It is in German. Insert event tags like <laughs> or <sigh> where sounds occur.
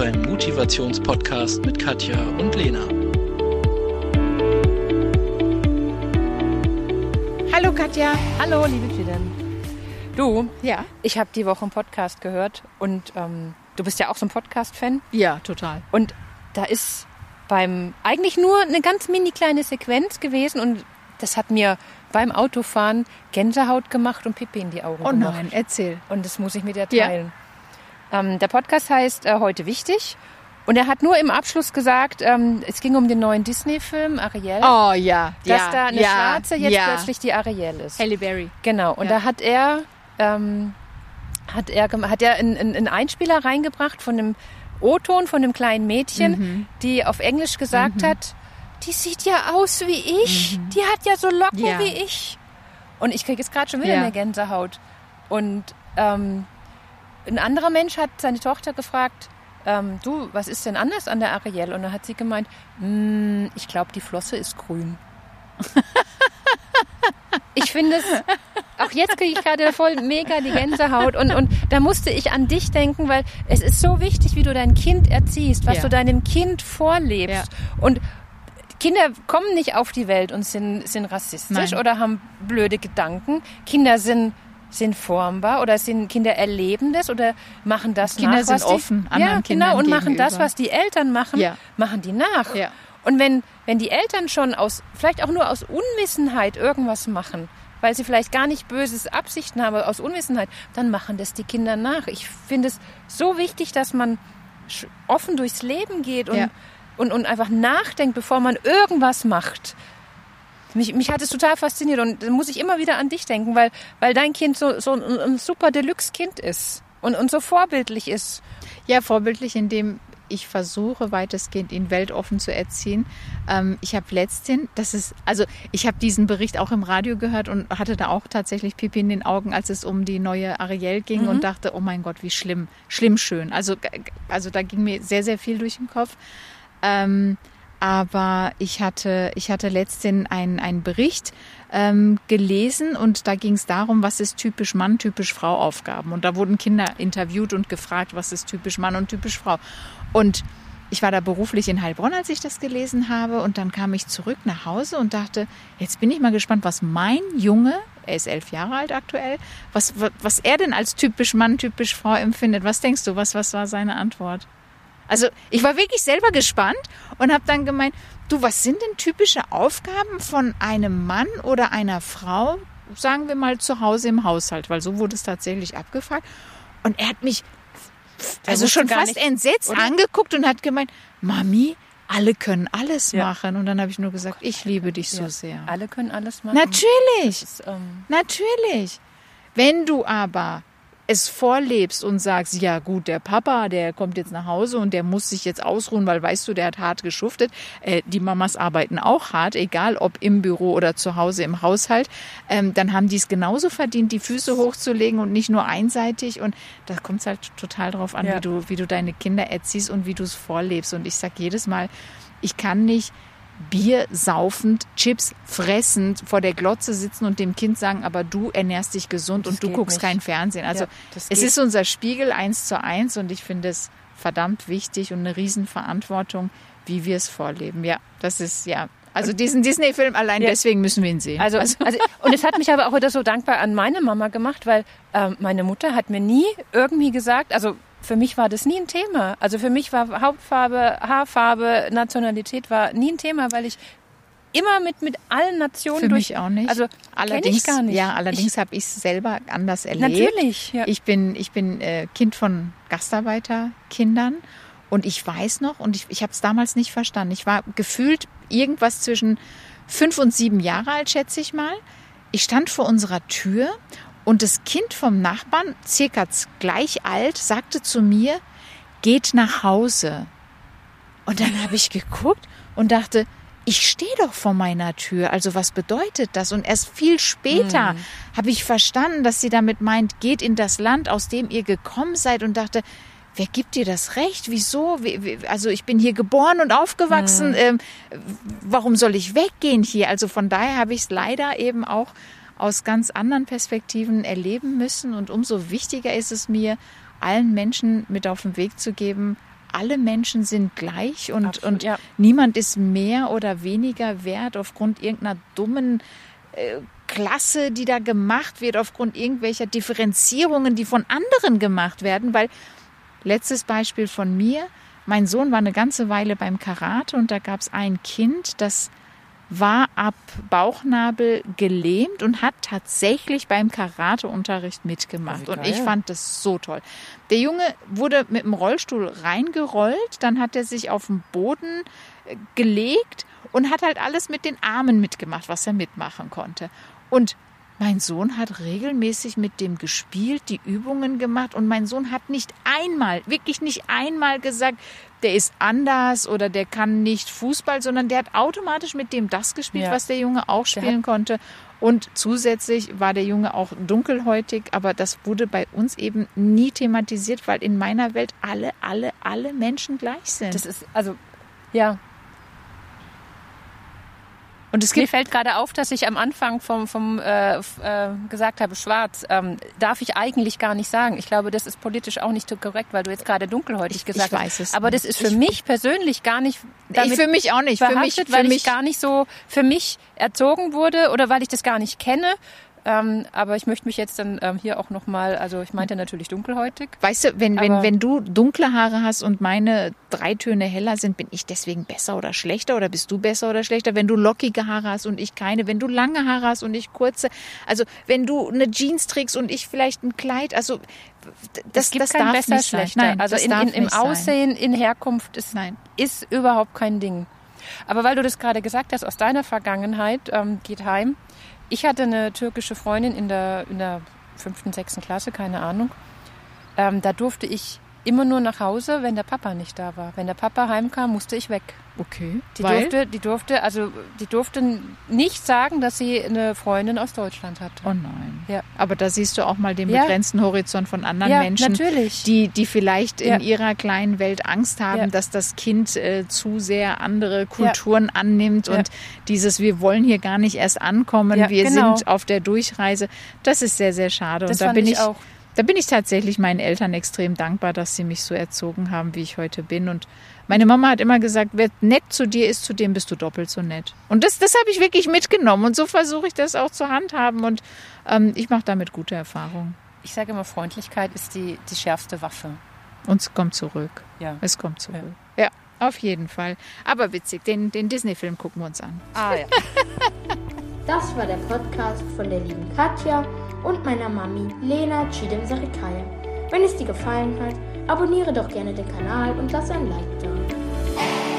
beim Motivationspodcast mit Katja und Lena. Hallo Katja. Hallo, liebe Fidan. Du, Ja. ich habe die Woche einen Podcast gehört und ähm, du bist ja auch so ein Podcast-Fan. Ja, total. Und da ist beim eigentlich nur eine ganz mini kleine Sequenz gewesen und das hat mir beim Autofahren Gänsehaut gemacht und Pipi in die Augen Oh gemacht. nein, erzähl. Und das muss ich mit dir Ja. Ähm, der Podcast heißt äh, Heute wichtig. Und er hat nur im Abschluss gesagt, ähm, es ging um den neuen Disney-Film Ariel, Oh ja, dass ja, da eine ja, Schwarze jetzt ja. plötzlich die Ariel ist. Halle Berry. Genau, und da hat er, ähm, hat er, hat er einen, einen Einspieler reingebracht von einem O-Ton von einem kleinen Mädchen, Mhm. die auf Englisch gesagt hat, die sieht ja aus wie ich, die hat ja so Locken Mhm. Wie ich. Und ich kriege jetzt gerade schon wieder eine Gänsehaut. Und ähm, ein anderer Mensch hat seine Tochter gefragt, ähm, du, was ist denn anders an der Ariel? Und dann hat sie gemeint, "Mm, ich glaube, die Flosse ist grün. <laughs> ich finde es, auch jetzt kriege ich gerade voll mega die Gänsehaut. Und, und da musste ich an dich denken, weil es ist so wichtig, wie du dein Kind erziehst, was Ja. du deinem Kind vorlebst. Ja. Und Kinder kommen nicht auf die Welt und sind, sind rassistisch Nein. oder haben blöde Gedanken. Kinder sind, sind formbar oder sind Kinder erleben das oder machen das Kinder nach, sind was offen die, anderen ja, Kindern genau, und machen das, gegenüber. was die Eltern machen, Ja. machen die nach. Ja. Und wenn, wenn die Eltern schon aus, vielleicht auch nur aus Unwissenheit irgendwas machen, weil sie vielleicht gar nicht böses Absichten haben, aus Unwissenheit, dann machen das die Kinder nach. Ich finde es so wichtig, dass man offen durchs Leben geht und, Ja. und, und einfach nachdenkt, bevor man irgendwas macht. Mich, mich hat es total fasziniert und da muss ich immer wieder an dich denken, weil, weil dein Kind so, so ein, ein super Deluxe-Kind ist und, und so vorbildlich ist. Ja, vorbildlich, indem ich versuche, weitestgehend ihn weltoffen zu erziehen. Ähm, ich habe letztens, das ist, also ich habe diesen Bericht auch im Radio gehört und hatte da auch tatsächlich Pipi in den Augen, als es um die neue Ariel ging und dachte, oh mein Gott, wie schlimm, schlimm schön. Also, also da ging mir sehr, sehr viel durch den Kopf. Ähm, aber ich hatte, ich hatte letztens einen, einen Bericht ähm, gelesen und da ging es darum, was ist typisch Mann, typisch Frau Aufgaben. Und da wurden Kinder interviewt und gefragt, was ist typisch Mann und typisch Frau. Und ich war da beruflich in Heilbronn, als ich das gelesen habe. Und dann kam ich zurück nach Hause und dachte, jetzt bin ich mal gespannt, was mein Junge, er ist elf Jahre alt aktuell, was, was er denn als typisch Mann, typisch Frau empfindet. Was denkst du, was, was war seine Antwort? Also ich war wirklich selber gespannt und habe dann gemeint, du, was sind denn typische Aufgaben von einem Mann oder einer Frau, sagen wir mal zu Hause im Haushalt, weil so wurde es tatsächlich abgefragt. Und er hat mich also schon fast nicht, entsetzt oder? angeguckt und hat gemeint, Mami, alle können alles Ja. machen. Und dann habe ich nur gesagt, ich liebe dich so Ja. sehr. Alle können alles machen. Natürlich. Ist, ähm, Natürlich. Wenn du aber es vorlebst und sagst, ja gut, der Papa, der kommt jetzt nach Hause und der muss sich jetzt ausruhen, weil weißt du, der hat hart geschuftet. Äh, die Mamas arbeiten auch hart, egal ob im Büro oder zu Hause im Haushalt. Ähm, dann haben die es genauso verdient, die Füße hochzulegen und nicht nur einseitig. Und da kommt es halt total drauf an, Ja. wie du, wie du deine Kinder erziehst und wie du es vorlebst. Und ich sag jedes Mal, ich kann nicht Bier saufend, Chips fressend vor der Glotze sitzen und dem Kind sagen, aber du ernährst dich gesund Das und du guckst nicht. kein Fernsehen. Also Ja, es ist unser Spiegel eins zu eins und ich finde es verdammt wichtig und eine Riesenverantwortung, wie wir es vorleben. Ja, das ist ja. Also diesen Disney-Film allein Ja. deswegen müssen wir ihn sehen. Also, also, und es hat mich aber auch wieder so dankbar an meine Mama gemacht, weil ähm, meine Mutter hat mir nie irgendwie gesagt, also für mich war das nie ein Thema. Also für mich war Hautfarbe, Haarfarbe, Nationalität war nie ein Thema, weil ich immer mit, mit allen Nationen Für durch. mich auch nicht. Also allerdings, ich gar nicht. ja, allerdings habe ich es selber anders erlebt. natürlich. Ja. Ich bin, ich bin äh, Kind von Gastarbeiterkindern und ich weiß noch, und ich, ich habe es damals nicht verstanden. Ich war gefühlt irgendwas zwischen fünf und sieben Jahre alt, schätze ich mal. Ich stand vor unserer Tür und das Kind vom Nachbarn, circa gleich alt, sagte zu mir, geht nach Hause. Und dann habe ich geguckt und dachte, ich stehe doch vor meiner Tür. Also was bedeutet das? Und erst viel später habe ich verstanden, dass sie damit meint, geht in das Land, aus dem ihr gekommen seid und dachte, wer gibt dir das Recht? Wieso? Wie- wie- Also ich bin hier geboren und aufgewachsen. Ähm, warum soll ich weggehen hier? Also von daher habe ich es leider eben auch aus ganz anderen Perspektiven erleben müssen. Und umso wichtiger ist es mir, allen Menschen mit auf den Weg zu geben, alle Menschen sind gleich und, Absolut, und ja. niemand ist mehr oder weniger wert aufgrund irgendeiner dummen äh, Klasse, die da gemacht wird, aufgrund irgendwelcher Differenzierungen, die von anderen gemacht werden, weil letztes Beispiel von mir, mein Sohn war eine ganze Weile beim Karate und da gab es ein Kind, das war ab Bauchnabel gelähmt und hat tatsächlich beim Karateunterricht mitgemacht. Und ich fand das so toll. Der Junge wurde mit dem Rollstuhl reingerollt, dann hat er sich auf den Boden äh, gelegt und hat halt alles mit den Armen mitgemacht, was er mitmachen konnte. Und mein Sohn hat regelmäßig mit dem gespielt, die Übungen gemacht und mein Sohn hat nicht einmal, wirklich nicht einmal gesagt, der ist anders oder der kann nicht Fußball, sondern der hat automatisch mit dem das gespielt, Ja. was der Junge auch spielen konnte. Und zusätzlich war der Junge auch dunkelhäutig, aber das wurde bei uns eben nie thematisiert, weil in meiner Welt alle, alle, alle Menschen gleich sind. Das ist, also, ja. Und es Mir fällt gerade auf, dass ich am Anfang vom, vom äh, äh, gesagt habe, schwarz, ähm, darf ich eigentlich gar nicht sagen. Ich glaube, das ist politisch auch nicht so korrekt, weil du jetzt gerade dunkelhäutig Ich- gesagt ich weiß hast. es Aber nicht. das ist für Ich- mich persönlich gar nicht ich für mich auch nicht. Für mich, für weil mich ich gar nicht so für mich erzogen wurde oder weil ich das gar nicht kenne. Ähm, aber ich möchte mich jetzt dann ähm, hier auch nochmal, also ich meinte natürlich dunkelhäutig. Weißt du, wenn, wenn, wenn du dunkle Haare hast und meine drei Töne heller sind, bin ich deswegen besser oder schlechter oder bist du besser oder schlechter? Wenn du lockige Haare hast und ich keine, wenn du lange Haare hast und ich kurze, also wenn du eine Jeans trägst und ich vielleicht ein Kleid, also das, es gibt das kein darf besser, nicht sein. schlechter. Nein, also in, in, im nicht sein. Aussehen, in Herkunft ist, Nein. ist überhaupt kein Ding. Aber weil du das gerade gesagt hast, aus deiner Vergangenheit, ähm, geht heim. Ich hatte eine türkische Freundin in der, in der fünften, sechsten Klasse, keine Ahnung. Ähm, da durfte ich immer nur nach Hause, wenn der Papa nicht da war. Wenn der Papa heimkam, musste ich weg. Okay. Die Weil? durfte, die durfte, also die durfte nicht sagen, dass sie eine Freundin aus Deutschland hatte. Oh nein. Ja. Aber da siehst du auch mal den Ja. begrenzten Horizont von anderen Ja, Menschen, natürlich. die, die vielleicht in ihrer kleinen Welt Angst haben, dass das Kind äh, zu sehr andere Kulturen annimmt und dieses, wir wollen hier gar nicht erst ankommen, wir genau. sind auf der Durchreise. Das ist sehr, sehr schade. Das und da bin ich ich auch. Da bin ich tatsächlich meinen Eltern extrem dankbar, dass sie mich so erzogen haben, wie ich heute bin. Und meine Mama hat immer gesagt, wer nett zu dir ist, zu dem bist du doppelt so nett. Und das, das habe ich wirklich mitgenommen. Und so versuche ich das auch zu handhaben. Und ähm, ich mache damit gute Erfahrungen. Ich sage immer, Freundlichkeit ist die, die schärfste Waffe. Und es kommt zurück. Ja. Es kommt zurück. Ja, auf jeden Fall. Aber witzig, den, den Disney-Film gucken wir uns an. Ah ja. <laughs> Das war der Podcast von der lieben Katja und meiner Mami Lena Chidem Sarikaya. Wenn es dir gefallen hat, abonniere doch gerne den Kanal und lass ein Like da.